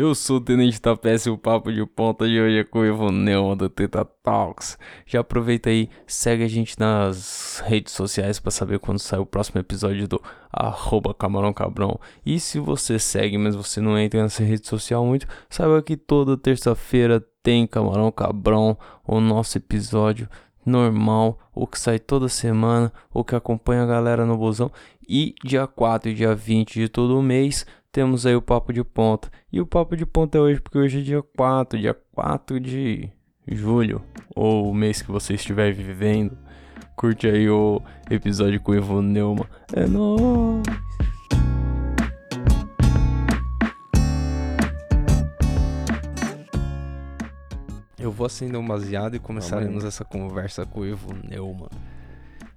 Eu sou o Tenente Tapece e o papo de ponta de hoje é com o Ivo Neumann do Teta Talks. Já aproveita aí, segue a gente nas redes sociais para saber quando sai o próximo episódio do arroba Camarão Cabrão. E se você segue, mas você não entra nessa rede social muito, saiba que toda terça-feira tem Camarão Cabrão, o nosso episódio normal, o que sai toda semana, o que acompanha a galera no busão. E dia 4 e dia 20 de todo mês temos aí o Papo de Ponta. E o Papo de Ponta é hoje porque hoje é dia 4, dia 4 de julho, ou o mês que você estiver vivendo. Curte aí o episódio com o Ivo Neumann. É nóis! Eu vou acender um baseado e começaremos essa conversa com o Ivo Neumann.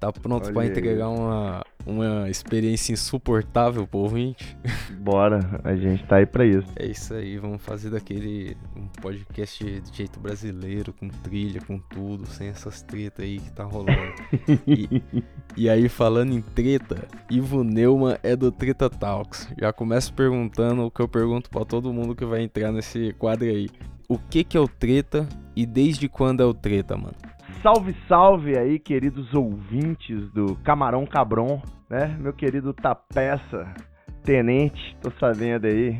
Tá pronto para entregar uma, uma experiência insuportável pro ouvinte? Bora, a gente tá aí pra isso. É isso aí, vamos fazer daquele um podcast de jeito brasileiro, com trilha, com tudo, sem essas tretas aí que tá rolando. e, e, aí, falando em treta, Ivo Neumann é do Treta Talks. Já começo perguntando o que eu pergunto para todo mundo que vai entrar nesse quadro aí. O que que é o treta e desde quando é o treta, mano? Salve, salve aí, queridos ouvintes do Camarão Cabron, né? Meu querido Tapeça, tenente, tô sabendo aí.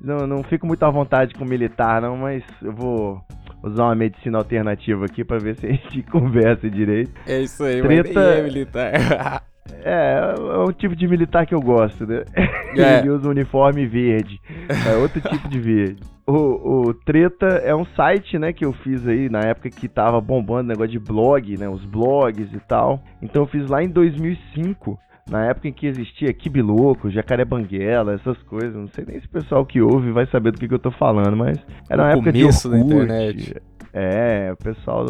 Não, não fico muito à vontade com militar, não, mas eu vou usar uma medicina alternativa aqui para ver se a gente conversa direito. É isso aí, Treta... mas é militar. É, é o tipo de militar que eu gosto, né? É. Ele usa um uniforme verde. É outro tipo de verde. O, o Treta é um site, né, que eu fiz aí na época que tava bombando o negócio de blog, né, os blogs e tal. Então eu fiz lá em 2005, na época em que existia Kibiloco, Jacaré Banguela, essas coisas. Não sei nem se o pessoal que ouve vai saber do que, que eu tô falando, mas era uma época de Orkut, da internet. É, o pessoal,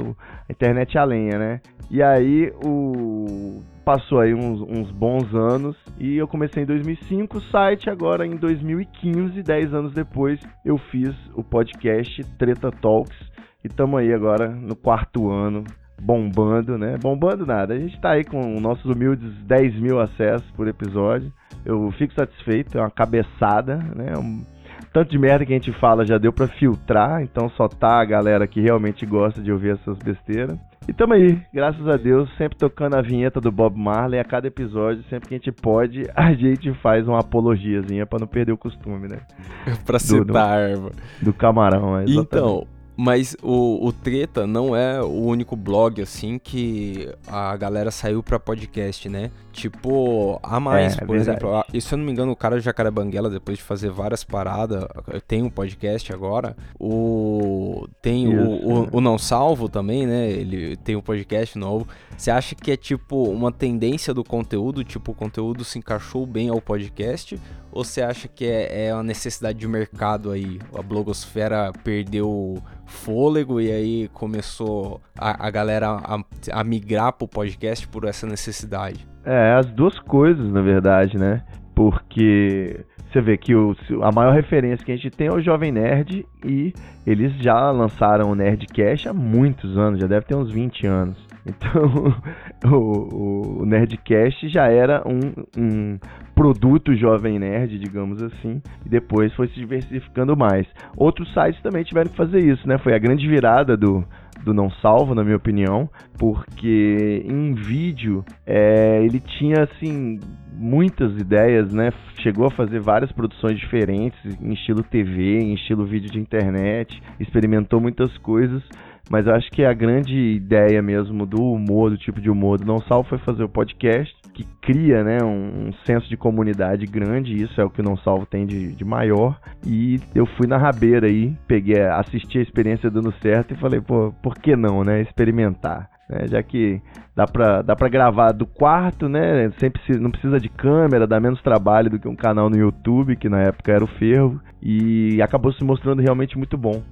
a internet a lenha, né? E aí o passou aí uns, uns, bons anos e eu comecei em 2005 o site, agora em 2015, 10 anos depois, eu fiz o podcast Treta Talks e estamos aí agora no quarto ano bombando, né? Bombando nada, a gente está aí com nossos humildes 10 mil acessos por episódio. Eu fico satisfeito, é uma cabeçada, né? Um, tanto de merda que a gente fala já deu para filtrar, então só tá a galera que realmente gosta de ouvir essas besteiras. E tamo aí, graças a Deus, sempre tocando a vinheta do Bob Marley. A cada episódio, sempre que a gente pode, a gente faz uma apologiazinha para não perder o costume, né? pra citar do, do, do camarão, é, Então, mas o, o Treta não é o único blog, assim, que a galera saiu pra podcast, né? Tipo, a mais, é, por é exemplo. E se eu não me engano, o cara de Jacaré Banguela, depois de fazer várias paradas, tem um podcast agora. O. Tem o, o, o, Não Salvo também, né? Ele tem um podcast novo. Você acha que é tipo uma tendência do conteúdo? Tipo, o conteúdo se encaixou bem ao podcast? Ou você acha que é, é uma necessidade de mercado aí? A blogosfera perdeu fôlego e aí começou a, a galera a, a migrar pro podcast por essa necessidade? É, as duas coisas, na verdade, né? Porque você vê que o, a maior referência que a gente tem é o Jovem Nerd e eles já lançaram o Nerdcast há muitos anos, já deve ter uns 20 anos. Então, o, o Nerdcast já era um, um produto Jovem Nerd, digamos assim, e depois foi se diversificando mais. Outros sites também tiveram que fazer isso, né? Foi a grande virada do, do Não Salvo, na minha opinião, porque em vídeo é, ele tinha assim muitas ideias, né? Chegou a fazer várias produções diferentes em estilo TV, em estilo vídeo de internet, experimentou muitas coisas mas acho que a grande ideia mesmo do humor, do tipo de humor do Não Salvo foi fazer o podcast, que cria né, um, um senso de comunidade grande, isso é o que o Não Salvo tem de, de maior. E eu fui na rabeira aí, peguei, assisti a experiência dando certo e falei, pô, por que não, né? Experimentar. Né, já que dá pra, dá pra gravar do quarto, né? Sempre não precisa de câmera, dá menos trabalho do que um canal no YouTube, que na época era o fervo, e acabou se mostrando realmente muito bom.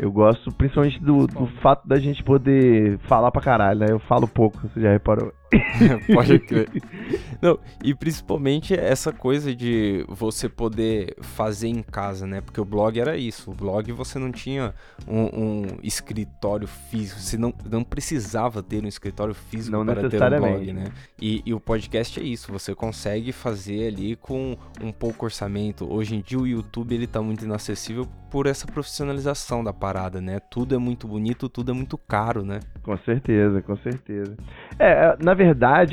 Eu gosto principalmente do, do fato da gente poder falar pra caralho, né? Eu falo pouco, você já reparou. Pode crer. Não, e principalmente essa coisa de você poder fazer em casa, né? Porque o blog era isso. O blog você não tinha um, um escritório físico. Você não, não precisava ter um escritório físico não para ter um blog, né? E, e, o podcast é isso. Você consegue fazer ali com um pouco orçamento. Hoje em dia o YouTube ele tá muito inacessível por essa profissionalização da parada, né? Tudo é muito bonito, tudo é muito caro, né? Com certeza, com certeza. É, é na verdade,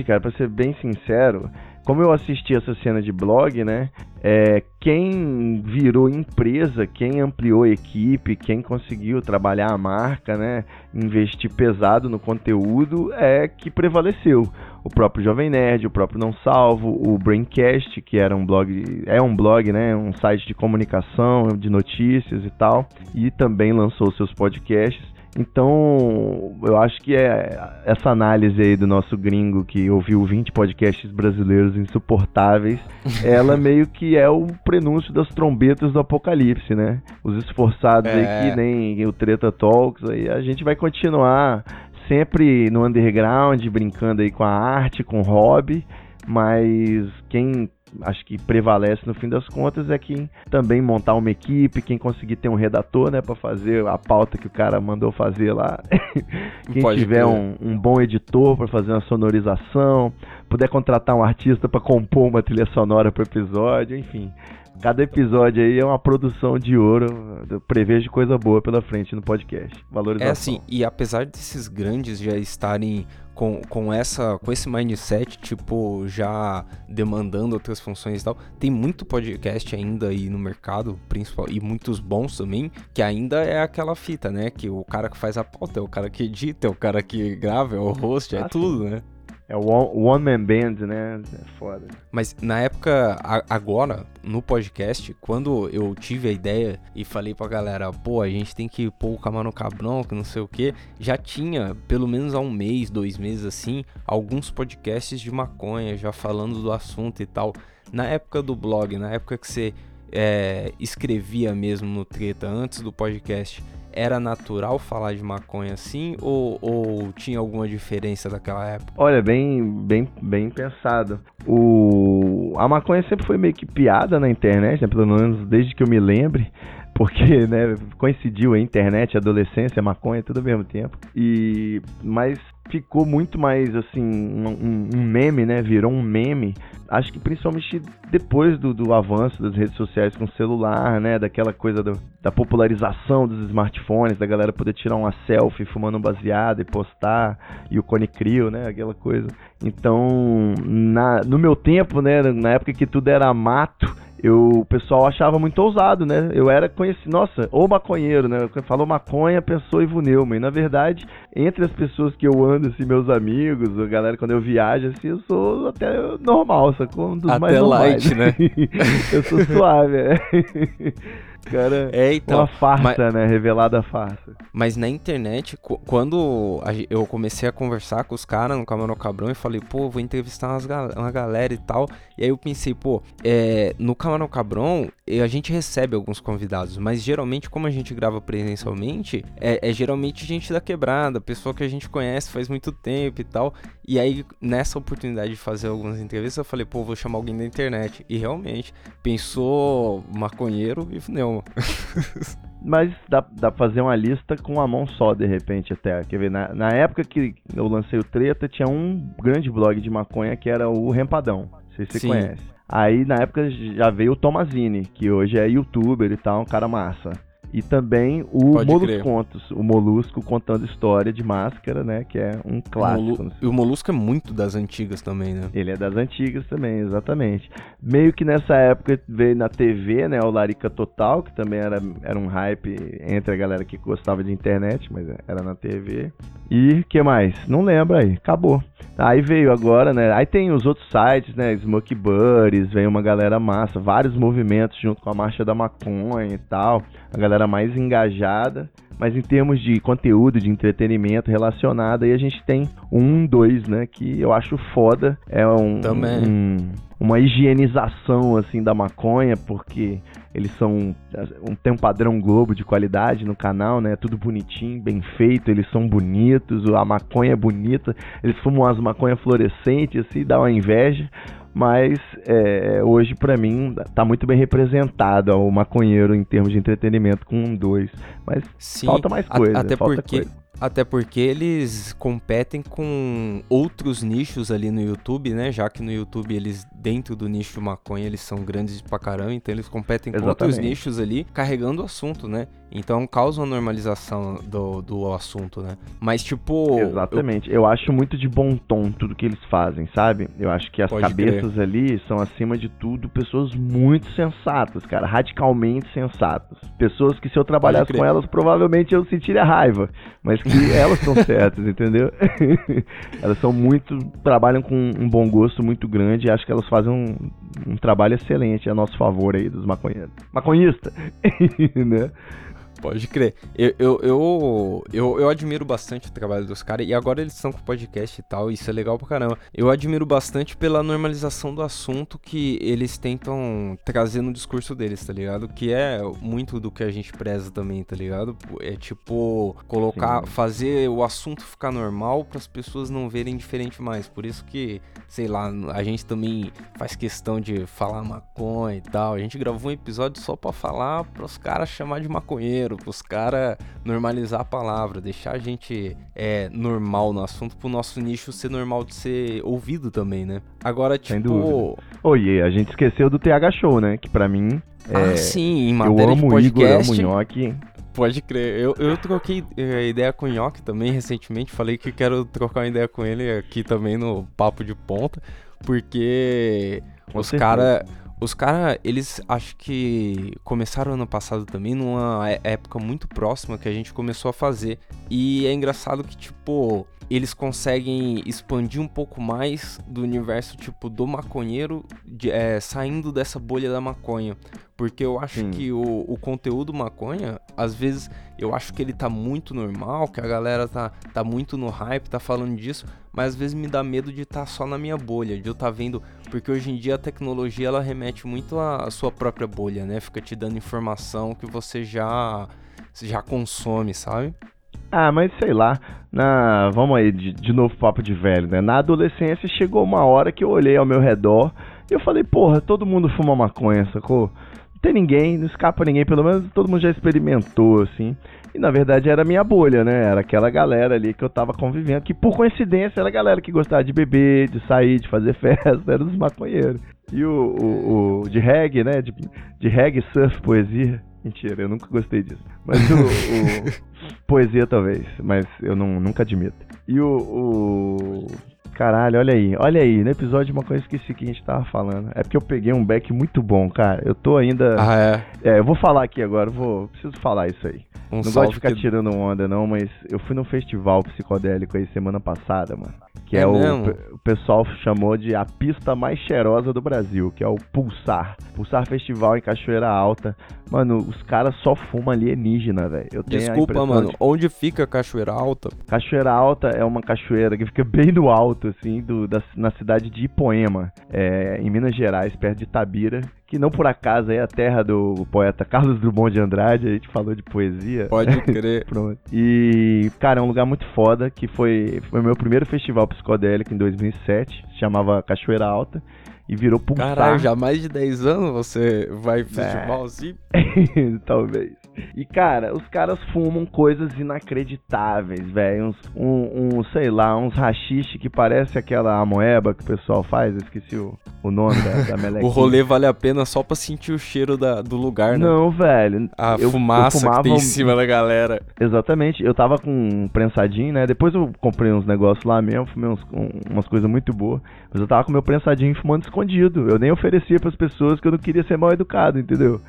cara, para ser bem sincero, como eu assisti essa cena de blog, né? É, quem virou empresa, quem ampliou a equipe, quem conseguiu trabalhar a marca, né? Investir pesado no conteúdo é que prevaleceu. O próprio Jovem Nerd, o próprio Não Salvo, o Braincast, que era um blog, é um blog, né? Um site de comunicação, de notícias e tal, e também lançou seus podcasts. Então, eu acho que é essa análise aí do nosso gringo que ouviu 20 podcasts brasileiros insuportáveis, ela meio que é o prenúncio das trombetas do apocalipse, né? Os esforçados é. aí que nem o Treta Talks, aí a gente vai continuar sempre no underground, brincando aí com a arte, com o hobby, mas quem acho que prevalece no fim das contas é quem também montar uma equipe, quem conseguir ter um redator, né, para fazer a pauta que o cara mandou fazer lá. quem Pode tiver um, um, bom editor para fazer uma sonorização, puder contratar um artista para compor uma trilha sonora para episódio, enfim. Cada episódio aí é uma produção de ouro. Eu prevejo coisa boa pela frente no podcast. Valorização. É assim, e apesar desses grandes já estarem com, com, essa, com esse mindset, tipo, já demandando outras funções e tal. Tem muito podcast ainda aí no mercado, principal, e muitos bons também, que ainda é aquela fita, né? Que o cara que faz a pauta é o cara que edita, é o cara que grava, é o host, é tudo, né? É o One Man Band, né? É foda. Mas na época, agora, no podcast, quando eu tive a ideia e falei pra galera, pô, a gente tem que pôr o Camarão Cabrão, que não sei o que, já tinha, pelo menos há um mês, dois meses assim, alguns podcasts de maconha já falando do assunto e tal. Na época do blog, na época que você é, escrevia mesmo no Treta, antes do podcast era natural falar de maconha assim ou, ou tinha alguma diferença daquela época? Olha, bem, bem, bem pensado. O... A maconha sempre foi meio que piada na internet, né? pelo menos desde que eu me lembre porque né, coincidiu a internet, a adolescência, a maconha, tudo ao mesmo tempo. E mas ficou muito mais assim um, um, meme, né? Virou um meme. Acho que principalmente depois do, do avanço das redes sociais com o celular, né? Daquela coisa do, da popularização dos smartphones, da galera poder tirar uma selfie fumando um baseado e postar e o Cone Crio, né? Aquela coisa. Então, na, no meu tempo, né? Na época que tudo era mato eu, o pessoal achava muito ousado, né? Eu era conhecido, nossa, ou maconheiro, né? Falou maconha, pensou Ivo Neumann. E na verdade, entre as pessoas que eu ando, assim, meus amigos, a galera, quando eu viajo, assim, eu sou até normal, sacou? Um dos até mais normais. light, né? eu sou suave, é. Cara, é, então, uma farsa, mas, né? Revelada farsa. Mas na internet, quando eu comecei a conversar com os caras no Camarão Cabrão e falei, pô, vou entrevistar umas, uma galera e tal. E aí eu pensei, pô, é, no Camarão Cabrão a gente recebe alguns convidados, mas geralmente, como a gente grava presencialmente, é, é geralmente gente da quebrada, pessoa que a gente conhece faz muito tempo e tal. E aí, nessa oportunidade de fazer algumas entrevistas, eu falei, pô, vou chamar alguém da internet. E realmente, pensou maconheiro e não. Mas dá, dá pra fazer uma lista com uma mão só, de repente, até. Quer ver, na, na época que eu lancei o Treta, tinha um grande blog de maconha que era o Rempadão. Não sei se você Sim. conhece. Aí na época já veio o Tomazini, que hoje é youtuber e tal, um cara massa. E também o Molusco Contos, o Molusco contando história de máscara, né? Que é um clássico. Molu e o Molusco é muito das antigas também, né? Ele é das antigas também, exatamente. Meio que nessa época veio na TV, né? O Larica Total, que também era, era um hype entre a galera que gostava de internet, mas era na TV. E que mais? Não lembro aí, acabou. Aí veio agora, né? Aí tem os outros sites, né? Smoke Buddies, vem uma galera massa, vários movimentos junto com a Marcha da Maconha e tal. A galera mais engajada. Mas em termos de conteúdo, de entretenimento relacionado, aí a gente tem um, dois, né? Que eu acho foda. É um, Também. um uma higienização assim da maconha, porque eles são um, tem um padrão Globo de qualidade no canal, né? Tudo bonitinho, bem feito, eles são bonitos, a maconha é bonita, eles fumam as maconhas fluorescentes, assim, dá uma inveja. Mas é, hoje, para mim, tá muito bem representado o maconheiro em termos de entretenimento com um dois. Mas Sim, falta mais coisa. Até falta porque coisa. Até porque eles competem com outros nichos ali no YouTube, né? Já que no YouTube eles, dentro do nicho maconha, eles são grandes pra caramba, então eles competem Exatamente. com outros nichos ali, carregando o assunto, né? Então causa uma normalização do, do assunto, né? Mas tipo. Exatamente. Eu... eu acho muito de bom tom tudo que eles fazem, sabe? Eu acho que as Pode cabeças crer. ali são, acima de tudo, pessoas muito sensatas, cara. Radicalmente sensatas. Pessoas que se eu trabalhasse com elas, provavelmente eu sentiria raiva. Mas elas são certas, entendeu? elas são muito. trabalham com um bom gosto muito grande e acho que elas fazem um, um trabalho excelente a nosso favor aí dos maconheiros. Maconhista! né? Pode crer. Eu, eu, eu, eu, eu admiro bastante o trabalho dos caras. E agora eles estão com podcast e tal. Isso é legal pra caramba. Eu admiro bastante pela normalização do assunto que eles tentam trazer no discurso deles, tá ligado? Que é muito do que a gente preza também, tá ligado? É tipo, colocar, Sim. fazer o assunto ficar normal para as pessoas não verem diferente mais. Por isso que, sei lá, a gente também faz questão de falar maconha e tal. A gente gravou um episódio só pra falar pros caras chamar de maconheiro maneiro pros caras normalizar a palavra, deixar a gente é, normal no assunto pro nosso nicho ser normal de ser ouvido também, né? Agora, tipo. Sem dúvida. Oi, a gente esqueceu do TH Show, né? Que pra mim. Ah, é... sim, em matéria eu amo de podcast. Igor, amo Nhoque. Pode crer. Eu, eu troquei é, ideia com o Nhoque também recentemente. Falei que quero trocar uma ideia com ele aqui também no Papo de Ponta. Porque com os caras os caras, eles acho que começaram ano passado também, numa é, época muito próxima que a gente começou a fazer. E é engraçado que, tipo, eles conseguem expandir um pouco mais do universo, tipo, do maconheiro, de, é, saindo dessa bolha da maconha. Porque eu acho Sim. que o, o conteúdo maconha, às vezes, eu acho que ele tá muito normal, que a galera tá, tá muito no hype, tá falando disso, mas às vezes me dá medo de estar tá só na minha bolha, de eu estar tá vendo. Porque hoje em dia a tecnologia ela remete muito à sua própria bolha, né? Fica te dando informação que você já, já consome, sabe? Ah, mas sei lá, na, vamos aí, de, de novo papo de velho, né? Na adolescência chegou uma hora que eu olhei ao meu redor e eu falei, porra, todo mundo fuma maconha, sacou? tem ninguém, não escapa ninguém, pelo menos todo mundo já experimentou, assim. E na verdade era minha bolha, né? Era aquela galera ali que eu tava convivendo, que por coincidência era a galera que gostava de beber, de sair, de fazer festa, era dos maconheiros. E o, o, o de reggae, né? De, de reggae, surf, poesia. Mentira, eu nunca gostei disso. Mas o, o poesia talvez, mas eu não, nunca admito. E o, o Caralho, olha aí, olha aí, no episódio uma coisa que esqueci que a gente tava falando. É porque eu peguei um back muito bom, cara. Eu tô ainda. Ah, é? É, eu vou falar aqui agora, vou. Preciso falar isso aí. Um não gosto de ficar que... tirando onda, não, mas eu fui num festival psicodélico aí semana passada, mano. Que é, é o, o pessoal chamou de a pista mais cheirosa do Brasil, que é o Pulsar. Pulsar Festival em Cachoeira Alta. Mano, os caras só fumam alienígena, velho. Desculpa, mano. De... Onde fica Cachoeira Alta? Cachoeira Alta é uma cachoeira que fica bem no alto, assim, do, da, na cidade de Ipoema, é, em Minas Gerais, perto de Tabira que não por acaso é a terra do poeta Carlos Drummond de Andrade, a gente falou de poesia. Pode crer. Pronto. E, cara, é um lugar muito foda, que foi, foi meu primeiro festival psicodélico em 2007, se chamava Cachoeira Alta, e virou pulsar. Caralho, já mais de 10 anos você vai festival é. assim? Talvez. E, cara, os caras fumam coisas inacreditáveis, velho. Um, um, sei lá, uns rachixe que parece aquela amoeba que o pessoal faz. Eu esqueci o, o nome da, da melequinha. o rolê vale a pena só pra sentir o cheiro da, do lugar, né? Não, velho. A eu, fumaça eu fumava... que tem em cima da galera. Exatamente. Eu tava com um prensadinho, né? Depois eu comprei uns negócios lá mesmo, fumei uns, um, umas coisas muito boas. Mas eu tava com meu prensadinho fumando escondido. Eu nem oferecia pras pessoas que eu não queria ser mal educado, entendeu?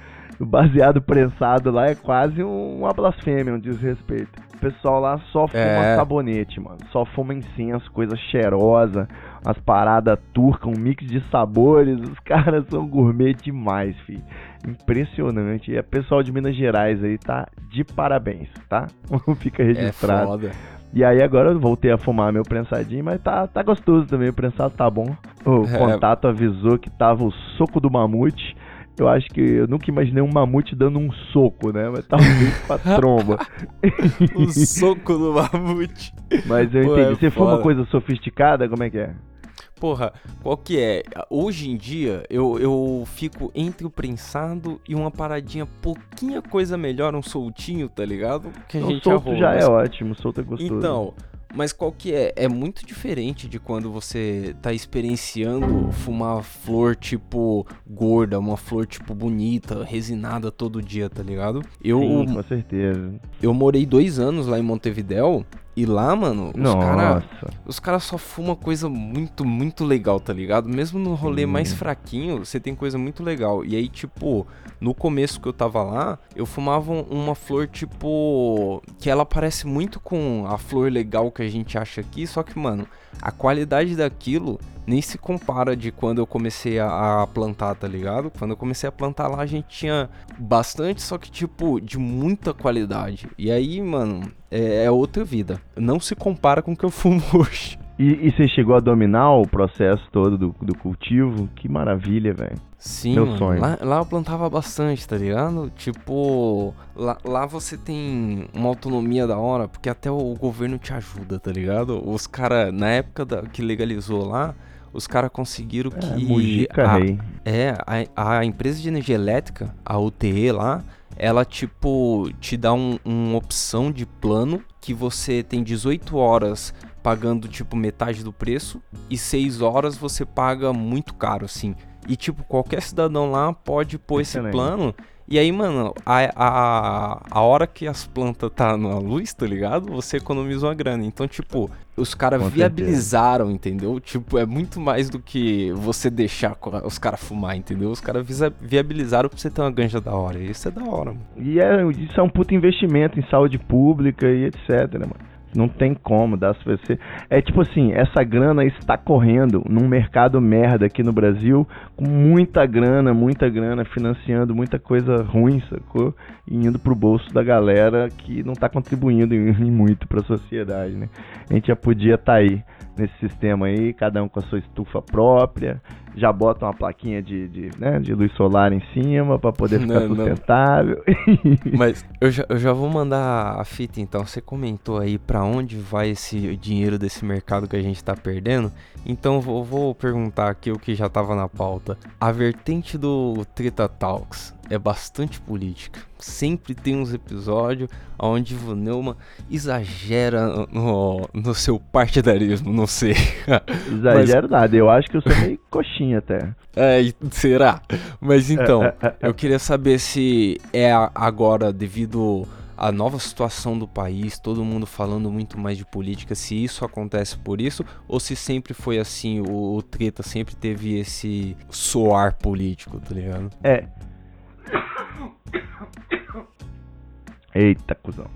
O baseado prensado lá é quase uma blasfêmia, um desrespeito. pessoal lá só fuma É. sabonete, mano. Só fuma incenso, coisa cheirosa, as paradas turcas, um mix de sabores. Os caras são gourmet demais, fi. Impressionante. E o pessoal de Minas Gerais aí tá de parabéns, tá? Fica É registrado. foda. E aí agora eu voltei a fumar meu prensadinho, mas tá, tá gostoso também, o prensado tá bom. O É. contato avisou que tava o soco do mamute. Eu acho que eu nunca imaginei um mamute dando um soco, né? Mas talvez pra tromba. O soco do mamute. Mas eu Pô, entendi. é Você fuma foda. coisa sofisticada? Como é que é? Porra, qual que é? Hoje em dia, eu, eu fico entre o prensado e uma paradinha pouquinha coisa melhor, um soltinho, tá ligado? Que a O gente solto arruma. já é ótimo, solto é gostoso. Então, mas qual que é? É muito diferente de quando você tá experienciando fumar flor tipo gorda, uma flor tipo bonita, resinada todo dia, tá ligado? Eu, Sim, com certeza. eu morei dois anos lá em Montevidéu e lá, mano, os caras os caras só fumam coisa muito, muito legal, tá ligado? Mesmo no rolê Sim. mais fraquinho, você tem coisa muito legal. E aí, tipo, no começo que eu tava lá, eu fumava um- uma flor, tipo. Que ela parece muito com a flor legal que a gente acha aqui, só que, mano, a qualidade daquilo nem se compara de quando eu comecei a, a plantar, tá ligado? Quando eu comecei a plantar lá, a gente tinha bastante, só que, tipo, de muita qualidade. E aí, mano, é, é outra vida. Não se compara com o que eu fumo hoje. E, e você chegou a dominar o processo todo do, do cultivo? Que maravilha, velho. Sim, Meu mano. sonho. Lá, lá eu plantava bastante, tá ligado? Tipo, lá, lá você tem uma autonomia da hora, porque até o governo te ajuda, tá ligado? Os caras, na época da- que legalizou lá, os caras conseguiram É, que. Mujica a, Rei. é, a, a empresa de energia elétrica, a UTE lá, ela tipo te dá um, uma opção de plano que você tem 18 horas pagando tipo metade do preço e 6 horas você paga muito caro, assim. E tipo, qualquer cidadão lá pode pôr esse Excelente. plano. E aí, mano, a, a, a hora que as plantas tá na luz, tá ligado? Você economiza uma grana. Então, tipo, os caras viabilizaram, entendeu? Tipo, é muito mais do que você deixar os caras fumar, entendeu? Os caras viabilizaram pra você ter uma ganja da hora. Isso é da hora, mano. E é, isso é um puto investimento em saúde pública e etc, né, mano? Não tem como dar se você. É tipo assim, essa grana está correndo num mercado merda aqui no Brasil, com muita grana, muita grana, financiando muita coisa ruim, sacou? E indo pro bolso da galera que não tá contribuindo em, em muito pra sociedade, né? A gente já podia estar aí nesse sistema aí, cada um com a sua estufa própria, já bota uma plaquinha de, de, né, de luz solar em cima pra poder ficar Não, não. sustentável. Mas eu já, eu já vou mandar a fita então. Você comentou aí pra onde vai esse dinheiro desse mercado que a gente tá perdendo. Então eu vou, vou perguntar aqui o que já tava na pauta. A vertente do Treta Talks é bastante política. Sempre tem uns episódios onde o Neumann exagera no, no seu partidarismo, não sei. Exagero nada, eu acho que eu sou meio coxinha até. É, será? Mas então, eu queria saber se é agora devido à nova situação do país, todo mundo falando muito mais de política, se isso acontece por isso, ou se sempre foi assim, o, o treta sempre teve esse soar político, tá ligado? É. Eita, cuzão.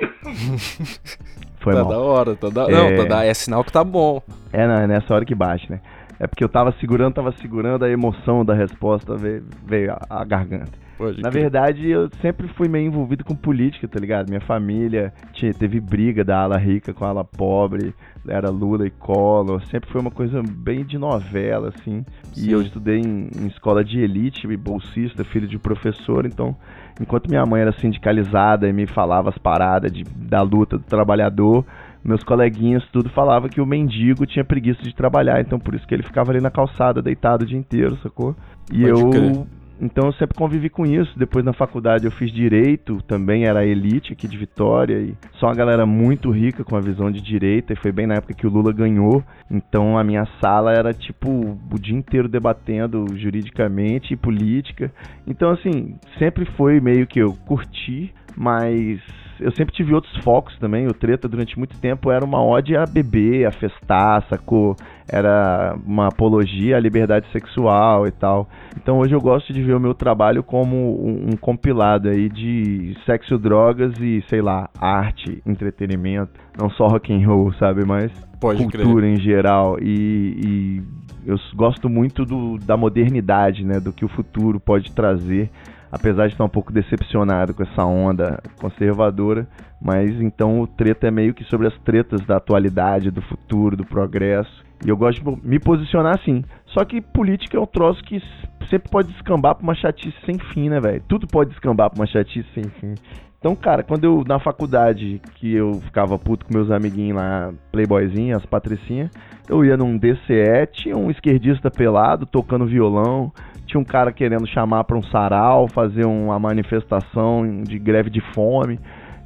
Foi tá mal. da hora, tá da... É. Não, tá da... é sinal que tá bom. É, não, é nessa hora que bate, né? É porque eu tava segurando, tava segurando, a emoção da resposta veio, veio a, a garganta. Pode Na crer. verdade, eu sempre fui meio envolvido com política, tá ligado? Minha família tinha, teve briga da ala rica com a ala pobre, era Lula e Collor, sempre foi uma coisa bem de novela, assim. E Sim. eu estudei em, em escola de elite, bolsista, filho de professor, então, enquanto minha mãe era sindicalizada e me falava as paradas de, da luta do trabalhador, meus coleguinhas tudo falava que o mendigo tinha preguiça de trabalhar, então por isso que ele ficava ali na calçada deitado o dia inteiro, sacou? E Pode eu crer. então eu sempre convivi com isso. Depois na faculdade eu fiz direito, também era elite aqui de Vitória e só uma galera muito rica com a visão de direita e foi bem na época que o Lula ganhou. Então a minha sala era tipo o dia inteiro debatendo juridicamente e política. Então assim, sempre foi meio que eu curti, mas eu sempre tive outros focos também. O treta durante muito tempo era uma ode a beber, a festar, sacou? Era uma apologia à liberdade sexual e tal. Então hoje eu gosto de ver o meu trabalho como um, um compilado aí de sexo, drogas e, sei lá, arte, entretenimento. Não só rock and roll, sabe? Mas Pode cultura crer. em geral. E, e eu gosto muito do, da modernidade, né? Do que o futuro pode trazer apesar de estar um pouco decepcionado com essa onda conservadora, mas então o treta é meio que sobre as tretas da atualidade, do futuro, do progresso. E eu gosto de me posicionar assim. Só que política é um troço que sempre pode descambar pra uma chatice sem fim, né, velho? Tudo pode descambar pra uma chatice sem fim. Então, cara, quando eu, na faculdade, que eu ficava puto com meus amiguinhos lá, playboyzinhos, as patricinhas, eu ia num DCE, tinha um esquerdista pelado, tocando violão, tinha um cara querendo chamar para um sarau, fazer uma manifestação de greve de fome.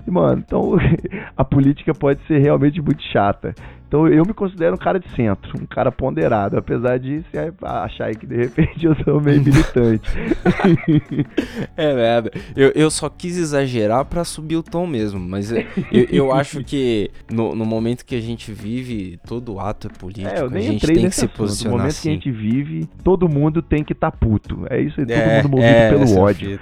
E, mano, então a política pode ser realmente muito chata. Então eu me considero um cara de centro, um cara ponderado, apesar de achar que de repente eu sou meio militante. é merda. Eu, eu só quis exagerar para subir o tom mesmo, mas eu, eu acho que no, no, momento que a gente vive, todo ato é político. É, eu nem a gente tem que se assunto. posicionar. No momento assim. que a gente vive, todo mundo tem que estar tá puto. É isso, é, todo mundo movido é, pelo ódio.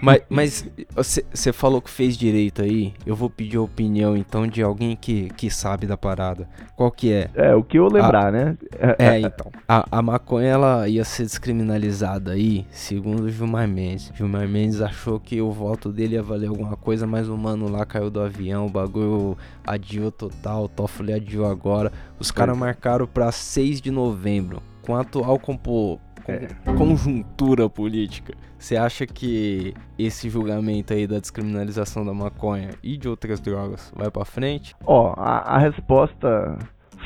mas mas você falou que fez direito aí, eu vou pedir a opinião então de alguém que, que sabe da parada parada. Qual que é? É, o que eu lembrar, a... né? É, então. A, a maconha, ela ia ser descriminalizada aí, segundo o Gilmar Mendes. Gilmar Mendes achou que o voto dele ia valer alguma coisa, mas o mano lá caiu do avião, o bagulho adiou total, o Toffoli adiou agora. Os caras marcaram pra 6 de novembro. Com a atual compo é. conjuntura política, você acha que esse julgamento aí da descriminalização da maconha e de outras drogas vai para frente? Ó, a, a resposta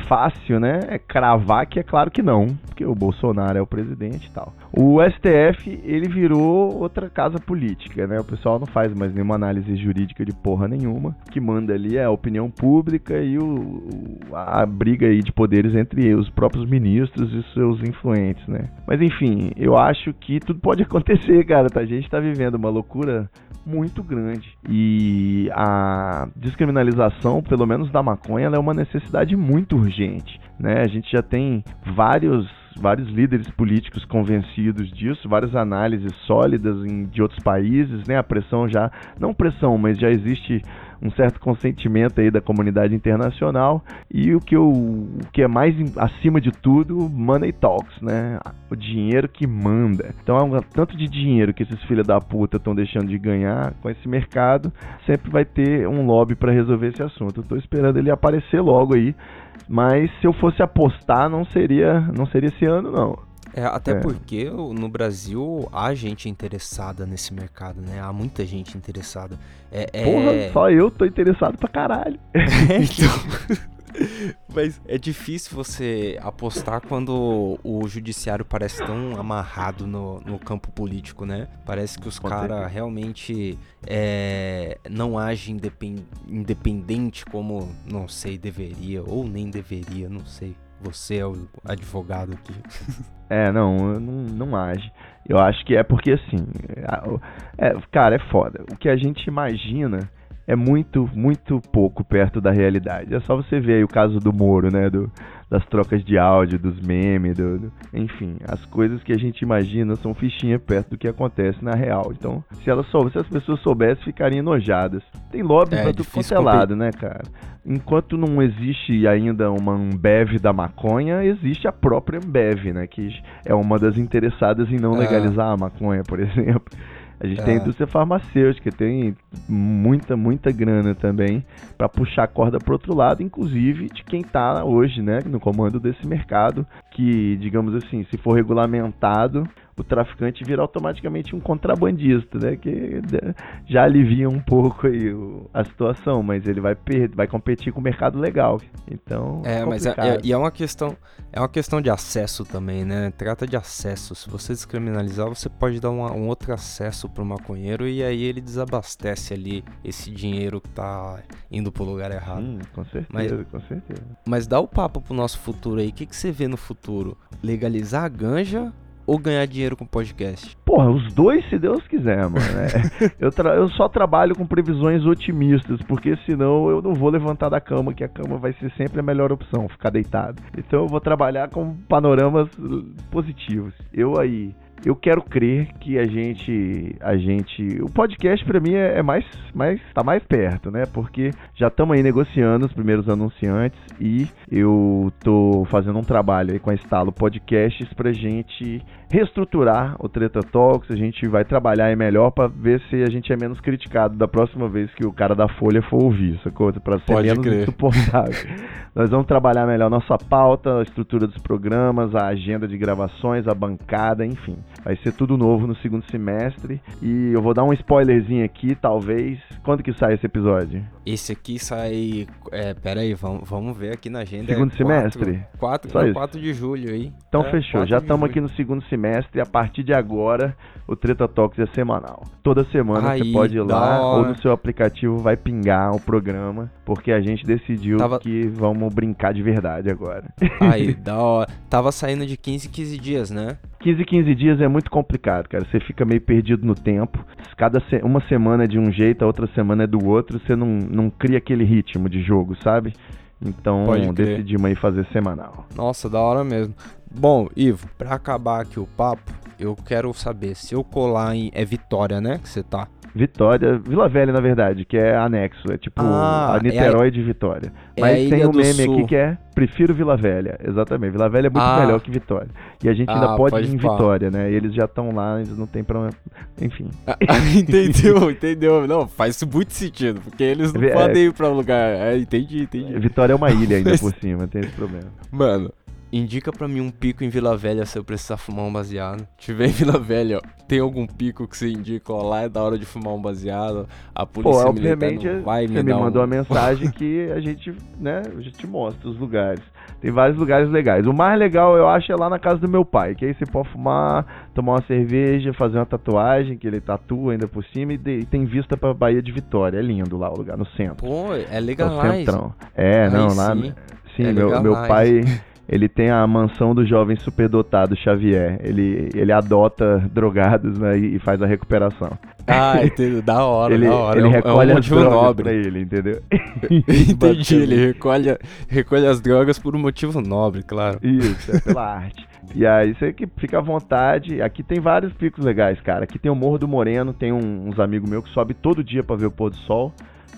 fácil, né, é cravar que é claro que não, porque o Bolsonaro é o presidente e tal. O STF, ele virou outra casa política, né? O pessoal não faz mais nenhuma análise jurídica de porra nenhuma. O que manda ali é a opinião pública e o, a briga aí de poderes entre os próprios ministros e seus influentes, né? Mas enfim, eu acho que tudo pode acontecer, cara. A gente tá vivendo uma loucura muito grande. E a descriminalização, pelo menos da maconha, é uma necessidade muito urgente. Né? A gente já tem vários vários líderes políticos convencidos disso, várias análises sólidas em, de outros países, né? A pressão já, não pressão, mas já existe um certo consentimento aí da comunidade internacional e o que, eu, o que é mais acima de tudo, money talks, né? O dinheiro que manda. Então, é tanto de dinheiro que esses filhos da puta estão deixando de ganhar com esse mercado, sempre vai ter um lobby para resolver esse assunto. Eu tô esperando ele aparecer logo aí, mas se eu fosse apostar, não seria, não seria esse ano não. É, até é. porque no Brasil há gente interessada nesse mercado, né? Há muita gente interessada. É, é... Porra, só eu tô interessado pra caralho. É, então... Mas é difícil você apostar quando o judiciário parece tão amarrado no, no campo político, né? Parece que os caras realmente é, não agem independente como, não sei, deveria, ou nem deveria, não sei. Você é o advogado aqui. É, não, não, não age. Eu acho que é porque assim, é, cara, é foda. O que a gente imagina é muito, muito pouco perto da realidade. É só você ver aí o caso do Moro, né? Do, das trocas de áudio, dos memes, do, do, enfim, as coisas que a gente imagina são fichinha perto do que acontece na real. Então, se elas se as pessoas soubessem, ficariam enojadas. Tem lobby é, pra tudo quanto é lado, né, cara? Enquanto não existe ainda uma Ambev da maconha, existe a própria Ambev, né? Que é uma das interessadas em não é. legalizar a maconha, por exemplo. A gente é. tem a indústria farmacêutica, tem muita, muita grana também para puxar a corda para outro lado, inclusive de quem está hoje né, no comando desse mercado, que, digamos assim, se for regulamentado, o traficante vira automaticamente um contrabandista, né? Que já alivia um pouco aí a situação, mas ele vai perder, vai competir com o mercado legal. Então. É, mas é, é, e é uma questão, é uma questão de acesso também, né? Trata de acesso. Se você descriminalizar, você pode dar uma, um outro acesso pro maconheiro e aí ele desabastece ali esse dinheiro que tá indo pro lugar errado. Hum, com certeza, mas, com certeza. Mas dá o papo pro nosso futuro aí. O que, que você vê no futuro? Legalizar a ganja ou ganhar dinheiro com podcast? Porra, os dois, se Deus quiser, mano. É. eu, eu só trabalho com previsões otimistas, porque senão eu não vou levantar da cama, que a cama vai ser sempre a melhor opção, ficar deitado. Então eu vou trabalhar com panoramas positivos. Eu aí eu quero crer que a gente a gente o podcast para mim é, é, mais mais tá mais perto né? Porque já estamos aí negociando os primeiros anunciantes e eu tô fazendo um trabalho aí com a Estalo Podcasts pra gente reestruturar o Treta Talks. A gente vai trabalhar aí melhor para ver se a gente é menos criticado da próxima vez que o cara da Folha for ouvir essa coisa para ser Pode menos crer. insuportável. Nós vamos trabalhar melhor nossa pauta a estrutura dos programas a agenda de gravações a bancada enfim Vai ser tudo novo no segundo semestre. E eu vou dar um spoilerzinho aqui, talvez. Quando que sai esse episódio? Esse aqui sai. É, pera aí, vamos, vamos ver aqui na agenda. Segundo é semestre? 4, 4, 4 de julho aí. Então é, fechou. Já estamos aqui no segundo semestre. E a partir de agora, o Treta Talks é semanal. Toda semana aí, você pode ir lá ou no seu aplicativo vai pingar o programa. Porque a gente decidiu Tava... que vamos brincar de verdade agora. Aí, da hora. Tava saindo de 15 em 15 dias, né? 15, 15 dias é muito complicado, cara. Você fica meio perdido no tempo. Cada se... uma semana é de um jeito, a outra semana é do outro. Você não, não cria aquele ritmo de jogo, sabe? Então decidimos aí fazer semanal. Nossa, da hora mesmo. Bom, Ivo, para acabar aqui o papo, eu quero saber se eu colar em. É Vitória, né? Que você tá. Vitória, Vila Velha, na verdade, que é anexo, é tipo ah, a Niterói é a... de Vitória. É Mas tem um meme Sul. aqui que é Prefiro Vila Velha, exatamente. Vila Velha é muito ah. melhor que Vitória. E a gente ainda ah, pode, pode ir em Vitória, né? E eles já estão lá, eles não tem pra. Enfim. Ah, entendeu, entendeu. Não, faz muito sentido, porque eles não é, podem ir pra um lugar. É, entendi, entendi. Vitória é uma ilha ainda por cima, tem esse problema. Mano, Indica pra mim um pico em Vila Velha se eu precisar fumar um baseado. Tiver em Vila Velha, ó, tem algum pico que você indica, ó, lá é da hora de fumar um baseado. A polícia Pô, obviamente, não vai me você me mandou um... uma mensagem que a gente, né, a gente mostra os lugares. Tem vários lugares legais. O mais legal, eu acho, é lá na casa do meu pai, que aí você pode fumar, tomar uma cerveja, fazer uma tatuagem, que ele tatua ainda por cima, e, de, e tem vista pra Bahia de Vitória. É lindo lá o lugar, no centro. Pô, é legal lá. É, não, lá... Sim, sim é meu, meu pai ele tem a mansão do jovem superdotado Xavier. Ele, ele adota drogados né, e faz a recuperação. Ah, entendeu? Da hora, ele, da hora. Ele é um, recolhe é um as drogas nobre. pra ele, entendeu? Entendi, ele recolhe, recolhe as drogas por um motivo nobre, claro. Isso, é pela arte. E aí você que fica à vontade. Aqui tem vários picos legais, cara. Aqui tem o Morro do Moreno, tem um, uns amigos meus que sobe todo dia para ver o pôr do sol.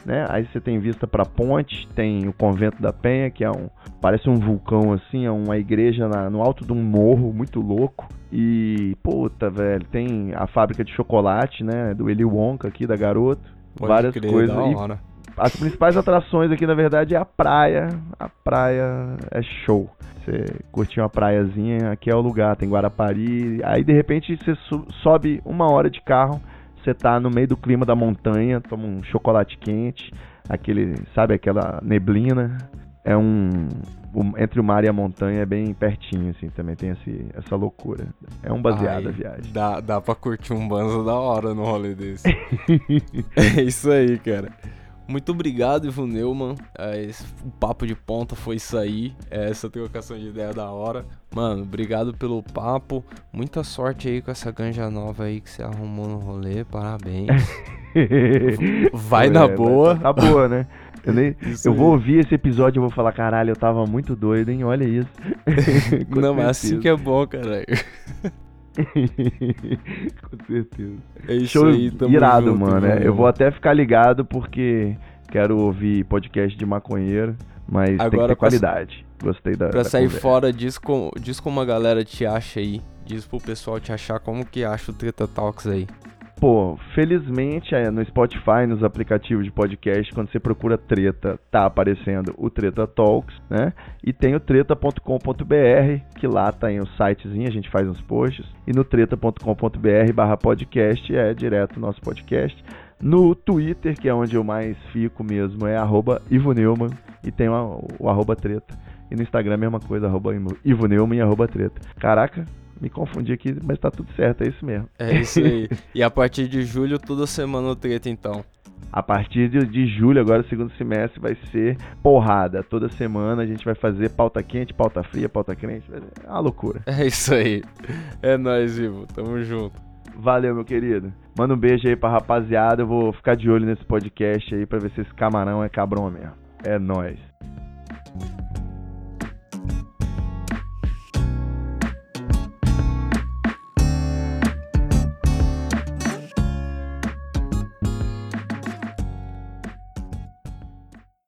Né? Aí você tem vista para ponte, tem o Convento da Penha, que é um parece um vulcão assim, é uma igreja na, no alto de um morro muito louco. E puta, velho, tem a fábrica de chocolate, né, do Eli Wonka aqui da Garoto, Pode várias crer, coisas. As principais atrações aqui, na verdade, é a praia. A praia é show. Você curtir uma praiazinha, aqui é o lugar, tem Guarapari. Aí de repente você sobe uma hora de carro você tá no meio do clima da montanha, toma um chocolate quente, aquele, sabe, aquela neblina. É um, um, entre o mar e a montanha é bem pertinho, assim, também tem esse, essa loucura. É um baseado Ai, a viagem. Dá, dá pra curtir um banzo da hora no rolê desse. é isso aí, cara. Muito obrigado, Ivo Neumann. É, esse, o papo de ponta foi isso aí. É, essa trocação de ideia da hora. Mano, obrigado pelo papo. Muita sorte aí com essa ganja nova aí que você arrumou no rolê. Parabéns. Vai na boa. Tá, tá boa, né? Eu, nem, eu vou ouvir esse episódio e vou falar, caralho, eu tava muito doido, hein? Olha isso. Não, mas assim que é bom, caralho. Com certeza. É isso Show aí, tamo irado, junto, mano. Eu vou até ficar ligado porque quero ouvir podcast de maconheiro, mas Agora, tem que ter qualidade. Gostei da. Pra da sair conversa. fora, diz, com, diz como a galera te acha aí. Diz pro pessoal te achar como que acha o Treta Talks aí. Pô, felizmente é, no Spotify, nos aplicativos de podcast, quando você procura treta, tá aparecendo o Treta Talks, né? E tem o treta.com.br, que lá tá em o sitezinho, a gente faz uns posts. E no treta.com.br barra podcast é direto o nosso podcast. No Twitter, que é onde eu mais fico mesmo, é arroba Ivo Neumann e tem o, o treta. E no Instagram a mesma coisa, arroba Ivo Neumann e arroba treta. Caraca, me confundi aqui, mas tá tudo certo, é isso mesmo. É isso aí. e a partir de julho, toda semana o treta, então. A partir de, de julho, agora, segundo semestre, vai ser porrada. Toda semana a gente vai fazer pauta quente, pauta fria, pauta crente. É uma loucura. É isso aí. É nóis, Ivo. Tamo junto. Valeu, meu querido. Manda um beijo aí pra rapaziada. Eu vou ficar de olho nesse podcast aí pra ver se esse camarão é cabrão mesmo. É nóis.